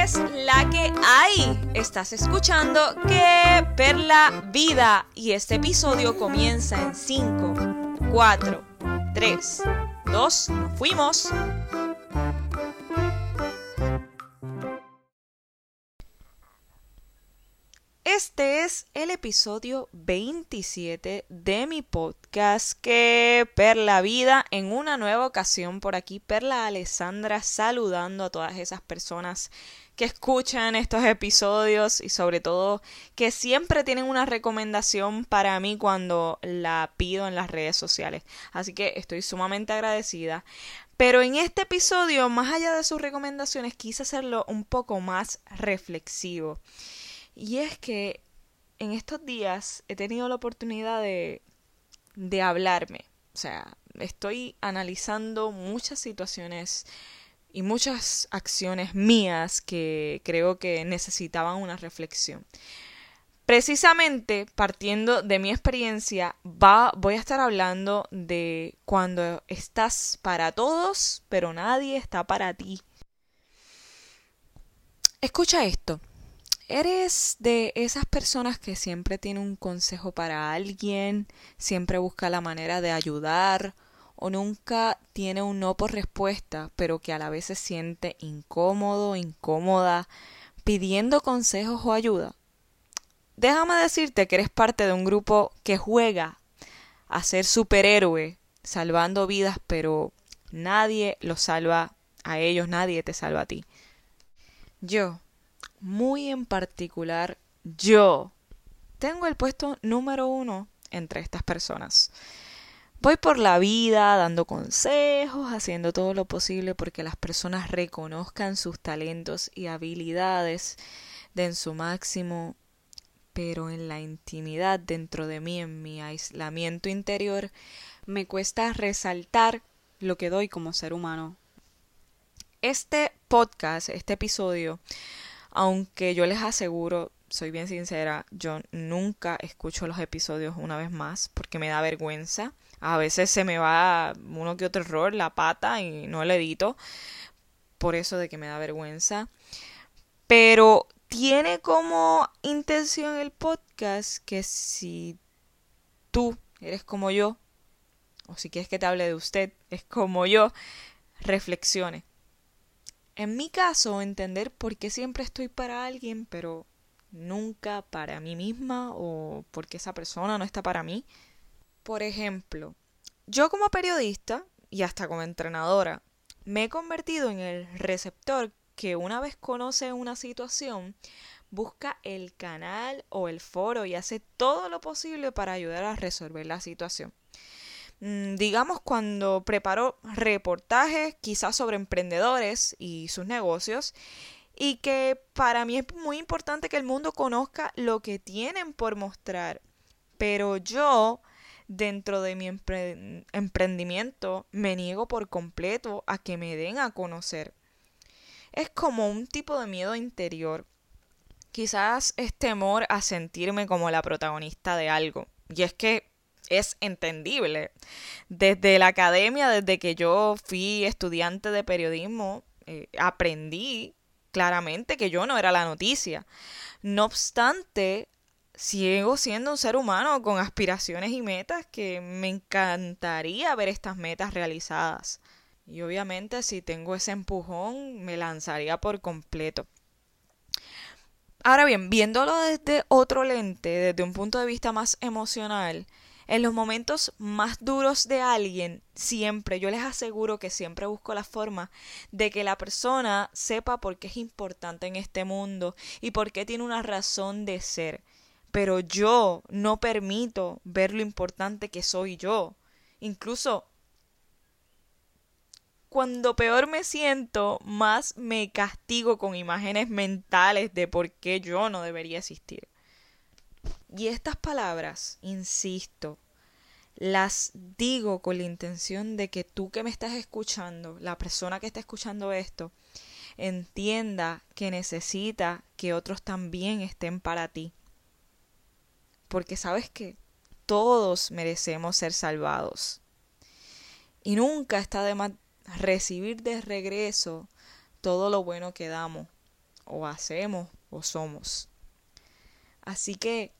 es la que hay? Estás escuchando que Perla Vida y este episodio comienza en 5, 4, 3, 2, fuimos. Es el episodio 27 de mi podcast que Perla Vida en una nueva ocasión por aquí Perla Alessandra saludando a todas esas personas que escuchan estos episodios y sobre todo que siempre tienen una recomendación para mí cuando la pido en las redes sociales. Así que estoy sumamente agradecida. Pero en este episodio, más allá de sus recomendaciones, quise hacerlo un poco más reflexivo. Y es que en estos días he tenido la oportunidad de, de hablarme. O sea, estoy analizando muchas situaciones y muchas acciones mías que creo que necesitaban una reflexión. Precisamente partiendo de mi experiencia, va, voy a estar hablando de cuando estás para todos, pero nadie está para ti. Escucha esto. ¿Eres de esas personas que siempre tiene un consejo para alguien, siempre busca la manera de ayudar o nunca tiene un no por respuesta, pero que a la vez se siente incómodo, incómoda, pidiendo consejos o ayuda? Déjame decirte que eres parte de un grupo que juega a ser superhéroe, salvando vidas, pero nadie los salva a ellos, nadie te salva a ti. Yo, muy en particular yo tengo el puesto número uno entre estas personas. Voy por la vida dando consejos, haciendo todo lo posible porque las personas reconozcan sus talentos y habilidades, den su máximo, pero en la intimidad dentro de mí, en mi aislamiento interior, me cuesta resaltar lo que doy como ser humano. Este podcast, este episodio, aunque yo les aseguro, soy bien sincera, yo nunca escucho los episodios una vez más porque me da vergüenza. A veces se me va uno que otro error, la pata y no le edito. Por eso de que me da vergüenza. Pero tiene como intención el podcast que si tú eres como yo, o si quieres que te hable de usted, es como yo, reflexione. En mi caso, entender por qué siempre estoy para alguien, pero nunca para mí misma o porque esa persona no está para mí. Por ejemplo, yo como periodista y hasta como entrenadora, me he convertido en el receptor que una vez conoce una situación, busca el canal o el foro y hace todo lo posible para ayudar a resolver la situación. Mm, digamos, cuando preparo reportajes quizás sobre emprendedores y sus negocios, y que para mí es muy importante que el mundo conozca lo que tienen por mostrar. Pero yo, dentro de mi emprendimiento, me niego por completo a que me den a conocer. Es como un tipo de miedo interior. Quizás es temor a sentirme como la protagonista de algo. Y es que es entendible. Desde la academia, desde que yo fui estudiante de periodismo, eh, aprendí claramente que yo no era la noticia. No obstante, sigo siendo un ser humano con aspiraciones y metas que me encantaría ver estas metas realizadas. Y obviamente si tengo ese empujón, me lanzaría por completo. Ahora bien, viéndolo desde otro lente, desde un punto de vista más emocional, en los momentos más duros de alguien, siempre, yo les aseguro que siempre busco la forma de que la persona sepa por qué es importante en este mundo y por qué tiene una razón de ser. Pero yo no permito ver lo importante que soy yo. Incluso cuando peor me siento, más me castigo con imágenes mentales de por qué yo no debería existir. Y estas palabras, insisto, las digo con la intención de que tú que me estás escuchando, la persona que está escuchando esto, entienda que necesita que otros también estén para ti. Porque sabes que todos merecemos ser salvados. Y nunca está de más recibir de regreso todo lo bueno que damos. o hacemos o somos. Así que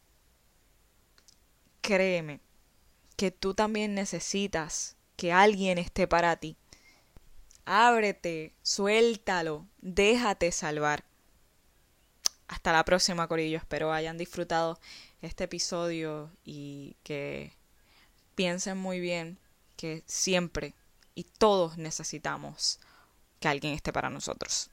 créeme que tú también necesitas que alguien esté para ti. Ábrete, suéltalo, déjate salvar. Hasta la próxima, Corillo. Espero hayan disfrutado este episodio y que piensen muy bien que siempre y todos necesitamos que alguien esté para nosotros.